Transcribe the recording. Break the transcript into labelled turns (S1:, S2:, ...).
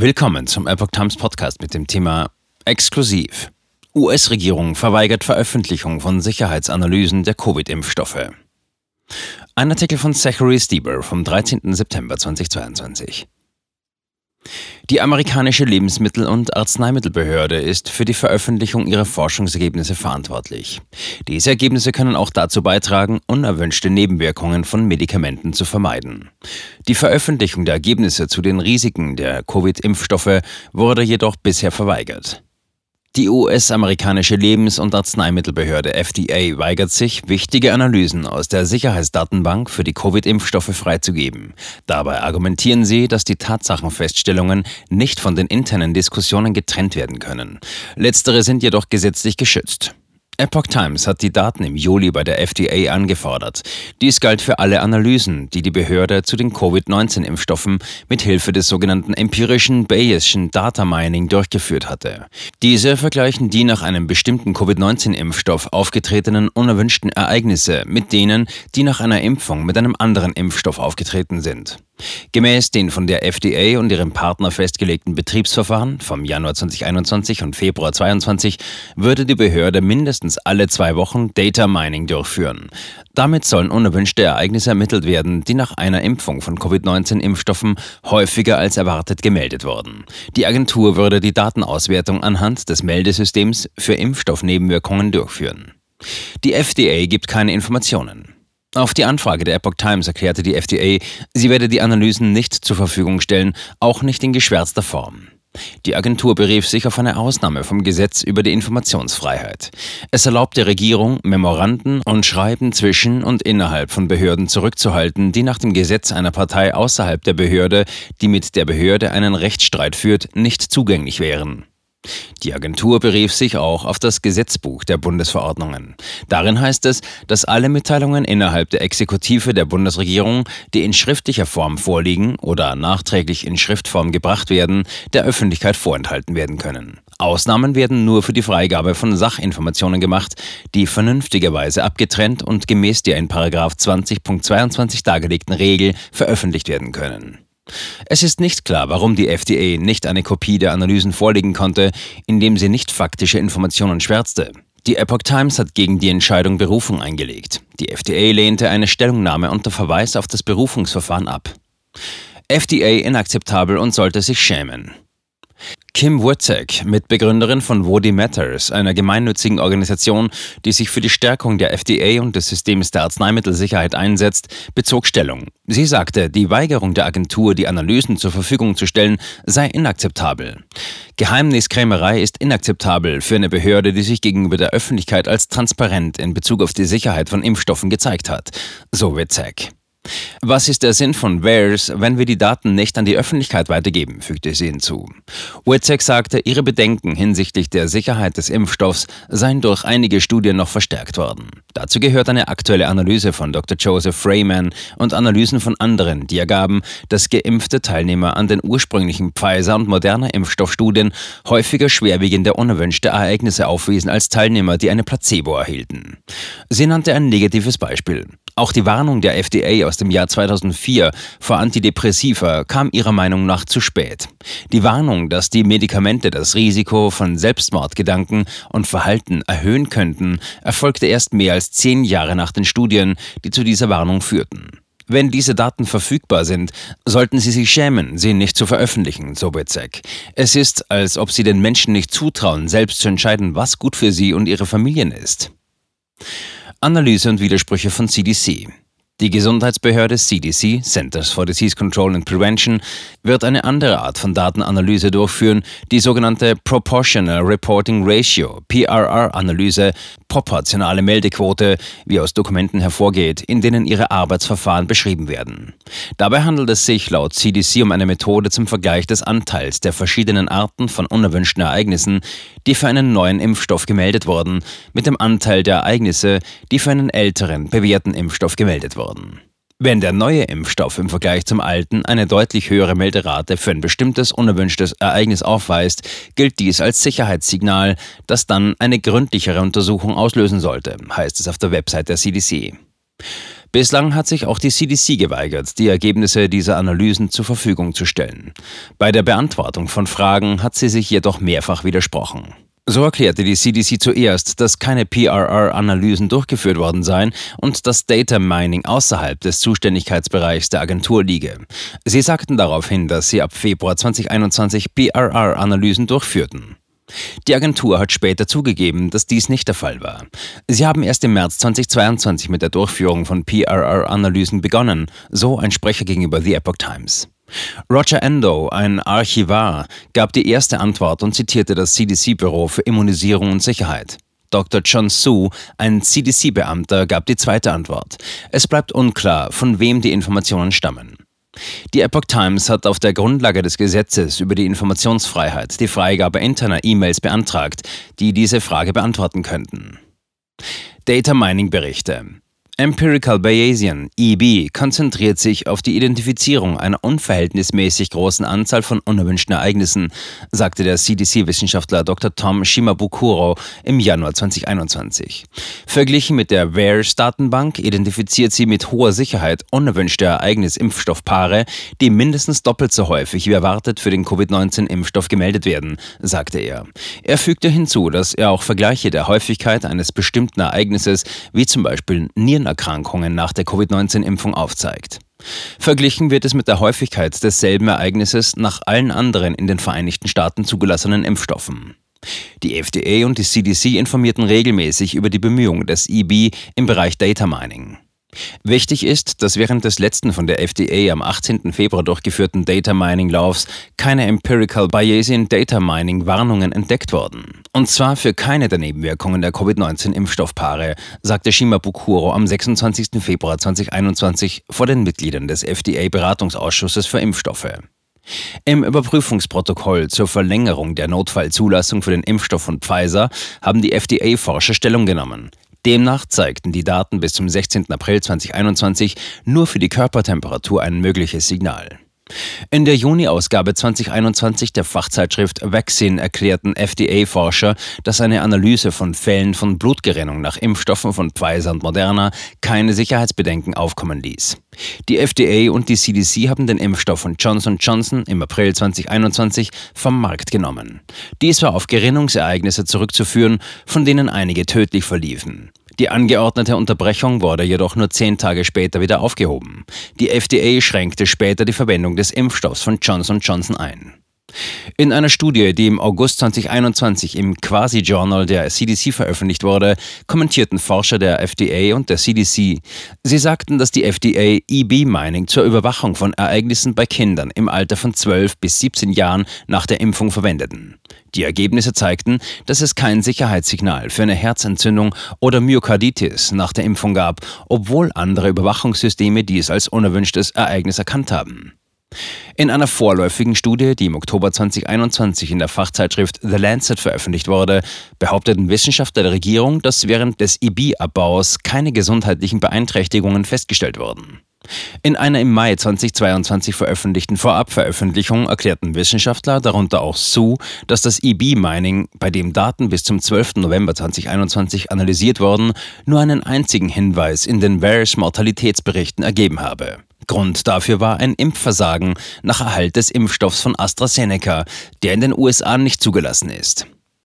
S1: Willkommen zum Epoch Times Podcast mit dem Thema Exklusiv. US-Regierung verweigert Veröffentlichung von Sicherheitsanalysen der Covid-Impfstoffe. Ein Artikel von Zachary Stieber vom 13. September 2022. Die amerikanische Lebensmittel- und Arzneimittelbehörde ist für die Veröffentlichung ihrer Forschungsergebnisse verantwortlich. Diese Ergebnisse können auch dazu beitragen, unerwünschte Nebenwirkungen von Medikamenten zu vermeiden. Die Veröffentlichung der Ergebnisse zu den Risiken der Covid-Impfstoffe wurde jedoch bisher verweigert. Die US-amerikanische Lebens- und Arzneimittelbehörde FDA weigert sich, wichtige Analysen aus der Sicherheitsdatenbank für die Covid-Impfstoffe freizugeben. Dabei argumentieren sie, dass die Tatsachenfeststellungen nicht von den internen Diskussionen getrennt werden können. Letztere sind jedoch gesetzlich geschützt. Epoch Times hat die Daten im Juli bei der FDA angefordert. Dies galt für alle Analysen, die die Behörde zu den Covid-19-Impfstoffen mit Hilfe des sogenannten empirischen Bayesian Data Mining durchgeführt hatte. Diese vergleichen die nach einem bestimmten Covid-19-Impfstoff aufgetretenen unerwünschten Ereignisse mit denen, die nach einer Impfung mit einem anderen Impfstoff aufgetreten sind. Gemäß den von der FDA und ihrem Partner festgelegten Betriebsverfahren vom Januar 2021 und Februar 2022 würde die Behörde mindestens alle zwei Wochen Data Mining durchführen. Damit sollen unerwünschte Ereignisse ermittelt werden, die nach einer Impfung von Covid-19-Impfstoffen häufiger als erwartet gemeldet wurden. Die Agentur würde die Datenauswertung anhand des Meldesystems für Impfstoffnebenwirkungen durchführen. Die FDA gibt keine Informationen. Auf die Anfrage der Epoch Times erklärte die FDA, sie werde die Analysen nicht zur Verfügung stellen, auch nicht in geschwärzter Form. Die Agentur berief sich auf eine Ausnahme vom Gesetz über die Informationsfreiheit. Es erlaubt der Regierung, Memoranden und Schreiben zwischen und innerhalb von Behörden zurückzuhalten, die nach dem Gesetz einer Partei außerhalb der Behörde, die mit der Behörde einen Rechtsstreit führt, nicht zugänglich wären. Die Agentur berief sich auch auf das Gesetzbuch der Bundesverordnungen. Darin heißt es, dass alle Mitteilungen innerhalb der Exekutive der Bundesregierung, die in schriftlicher Form vorliegen oder nachträglich in Schriftform gebracht werden, der Öffentlichkeit vorenthalten werden können. Ausnahmen werden nur für die Freigabe von Sachinformationen gemacht, die vernünftigerweise abgetrennt und gemäß der in 20.22 dargelegten Regel veröffentlicht werden können. Es ist nicht klar, warum die FDA nicht eine Kopie der Analysen vorlegen konnte, indem sie nicht faktische Informationen schwärzte. Die Epoch Times hat gegen die Entscheidung Berufung eingelegt. Die FDA lehnte eine Stellungnahme unter Verweis auf das Berufungsverfahren ab. FDA inakzeptabel und sollte sich schämen. Kim Wurtzek, Mitbegründerin von Wody Matters, einer gemeinnützigen Organisation, die sich für die Stärkung der FDA und des Systems der Arzneimittelsicherheit einsetzt, bezog Stellung. Sie sagte, die Weigerung der Agentur, die Analysen zur Verfügung zu stellen, sei inakzeptabel. Geheimniskrämerei ist inakzeptabel für eine Behörde, die sich gegenüber der Öffentlichkeit als transparent in Bezug auf die Sicherheit von Impfstoffen gezeigt hat, so Wurtzek. Was ist der Sinn von VAERS, wenn wir die Daten nicht an die Öffentlichkeit weitergeben, fügte sie hinzu. Witzek sagte, ihre Bedenken hinsichtlich der Sicherheit des Impfstoffs seien durch einige Studien noch verstärkt worden. Dazu gehört eine aktuelle Analyse von Dr. Joseph Freeman und Analysen von anderen, die ergaben, dass geimpfte Teilnehmer an den ursprünglichen Pfizer- und Moderna Impfstoffstudien häufiger schwerwiegende unerwünschte Ereignisse aufwiesen als Teilnehmer, die eine Placebo erhielten. Sie nannte ein negatives Beispiel. Auch die Warnung der FDA aus dem Jahr 2004 vor Antidepressiva kam ihrer Meinung nach zu spät. Die Warnung, dass die Medikamente das Risiko von Selbstmordgedanken und Verhalten erhöhen könnten, erfolgte erst mehr als zehn Jahre nach den Studien, die zu dieser Warnung führten. Wenn diese Daten verfügbar sind, sollten Sie sich schämen, sie nicht zu veröffentlichen, so Bezek. Es ist, als ob Sie den Menschen nicht zutrauen, selbst zu entscheiden, was gut für sie und ihre Familien ist. Analyse und Widersprüche von CDC. Die Gesundheitsbehörde CDC, Centers for Disease Control and Prevention, wird eine andere Art von Datenanalyse durchführen, die sogenannte Proportional Reporting Ratio, PRR-Analyse, proportionale Meldequote, wie aus Dokumenten hervorgeht, in denen ihre Arbeitsverfahren beschrieben werden. Dabei handelt es sich laut CDC um eine Methode zum Vergleich des Anteils der verschiedenen Arten von unerwünschten Ereignissen, die für einen neuen Impfstoff gemeldet wurden, mit dem Anteil der Ereignisse, die für einen älteren, bewährten Impfstoff gemeldet wurden. Wenn der neue Impfstoff im Vergleich zum alten eine deutlich höhere Melderate für ein bestimmtes unerwünschtes Ereignis aufweist, gilt dies als Sicherheitssignal, das dann eine gründlichere Untersuchung auslösen sollte, heißt es auf der Website der CDC. Bislang hat sich auch die CDC geweigert, die Ergebnisse dieser Analysen zur Verfügung zu stellen. Bei der Beantwortung von Fragen hat sie sich jedoch mehrfach widersprochen. So erklärte die CDC zuerst, dass keine PRR-Analysen durchgeführt worden seien und das Data Mining außerhalb des Zuständigkeitsbereichs der Agentur liege. Sie sagten daraufhin, dass sie ab Februar 2021 PRR-Analysen durchführten. Die Agentur hat später zugegeben, dass dies nicht der Fall war. Sie haben erst im März 2022 mit der Durchführung von PRR-Analysen begonnen, so ein Sprecher gegenüber The Epoch Times. Roger Endo, ein Archivar, gab die erste Antwort und zitierte das CDC-Büro für Immunisierung und Sicherheit. Dr. John Su, ein CDC-Beamter, gab die zweite Antwort. Es bleibt unklar, von wem die Informationen stammen. Die Epoch Times hat auf der Grundlage des Gesetzes über die Informationsfreiheit die Freigabe interner E-Mails beantragt, die diese Frage beantworten könnten. Data Mining Berichte. Empirical Bayesian, EB, konzentriert sich auf die Identifizierung einer unverhältnismäßig großen Anzahl von unerwünschten Ereignissen, sagte der CDC-Wissenschaftler Dr. Tom Shimabukuro im Januar 2021. Verglichen mit der VAERS-Datenbank identifiziert sie mit hoher Sicherheit unerwünschte Ereignis-Impfstoffpaare, die mindestens doppelt so häufig wie erwartet für den Covid-19-Impfstoff gemeldet werden, sagte er. Er fügte hinzu, dass er auch Vergleiche der Häufigkeit eines bestimmten Ereignisses, wie zum Beispiel Nieren Erkrankungen nach der Covid-19-Impfung aufzeigt. Verglichen wird es mit der Häufigkeit desselben Ereignisses nach allen anderen in den Vereinigten Staaten zugelassenen Impfstoffen. Die FDA und die CDC informierten regelmäßig über die Bemühungen des EB im Bereich Data Mining. Wichtig ist, dass während des letzten von der FDA am 18. Februar durchgeführten Data Mining Laufs keine Empirical Bayesian Data Mining Warnungen entdeckt wurden. Und zwar für keine der Nebenwirkungen der Covid-19-Impfstoffpaare, sagte Shimabukuro am 26. Februar 2021 vor den Mitgliedern des FDA-Beratungsausschusses für Impfstoffe. Im Überprüfungsprotokoll zur Verlängerung der Notfallzulassung für den Impfstoff von Pfizer haben die FDA-Forscher Stellung genommen. Demnach zeigten die Daten bis zum 16. April 2021 nur für die Körpertemperatur ein mögliches Signal. In der Juni-Ausgabe 2021 der Fachzeitschrift Vaccine erklärten FDA-Forscher, dass eine Analyse von Fällen von Blutgerinnung nach Impfstoffen von Pfizer und Moderna keine Sicherheitsbedenken aufkommen ließ. Die FDA und die CDC haben den Impfstoff von Johnson Johnson im April 2021 vom Markt genommen. Dies war auf Gerinnungsereignisse zurückzuführen, von denen einige tödlich verliefen. Die angeordnete Unterbrechung wurde jedoch nur zehn Tage später wieder aufgehoben. Die FDA schränkte später die Verwendung des Impfstoffs von Johnson Johnson ein. In einer Studie, die im August 2021 im Quasi-Journal der CDC veröffentlicht wurde, kommentierten Forscher der FDA und der CDC. Sie sagten, dass die FDA EB-Mining zur Überwachung von Ereignissen bei Kindern im Alter von 12 bis 17 Jahren nach der Impfung verwendeten. Die Ergebnisse zeigten, dass es kein Sicherheitssignal für eine Herzentzündung oder Myokarditis nach der Impfung gab, obwohl andere Überwachungssysteme dies als unerwünschtes Ereignis erkannt haben. In einer vorläufigen Studie, die im Oktober 2021 in der Fachzeitschrift The Lancet veröffentlicht wurde, behaupteten Wissenschaftler der Regierung, dass während des IB-Abbaus keine gesundheitlichen Beeinträchtigungen festgestellt wurden. In einer im Mai 2022 veröffentlichten Vorabveröffentlichung erklärten Wissenschaftler, darunter auch Su, dass das EB-Mining, bei dem Daten bis zum 12. November 2021 analysiert wurden, nur einen einzigen Hinweis in den VAERS Mortalitätsberichten ergeben habe. Grund dafür war ein Impfversagen nach Erhalt des Impfstoffs von AstraZeneca, der in den USA nicht zugelassen ist.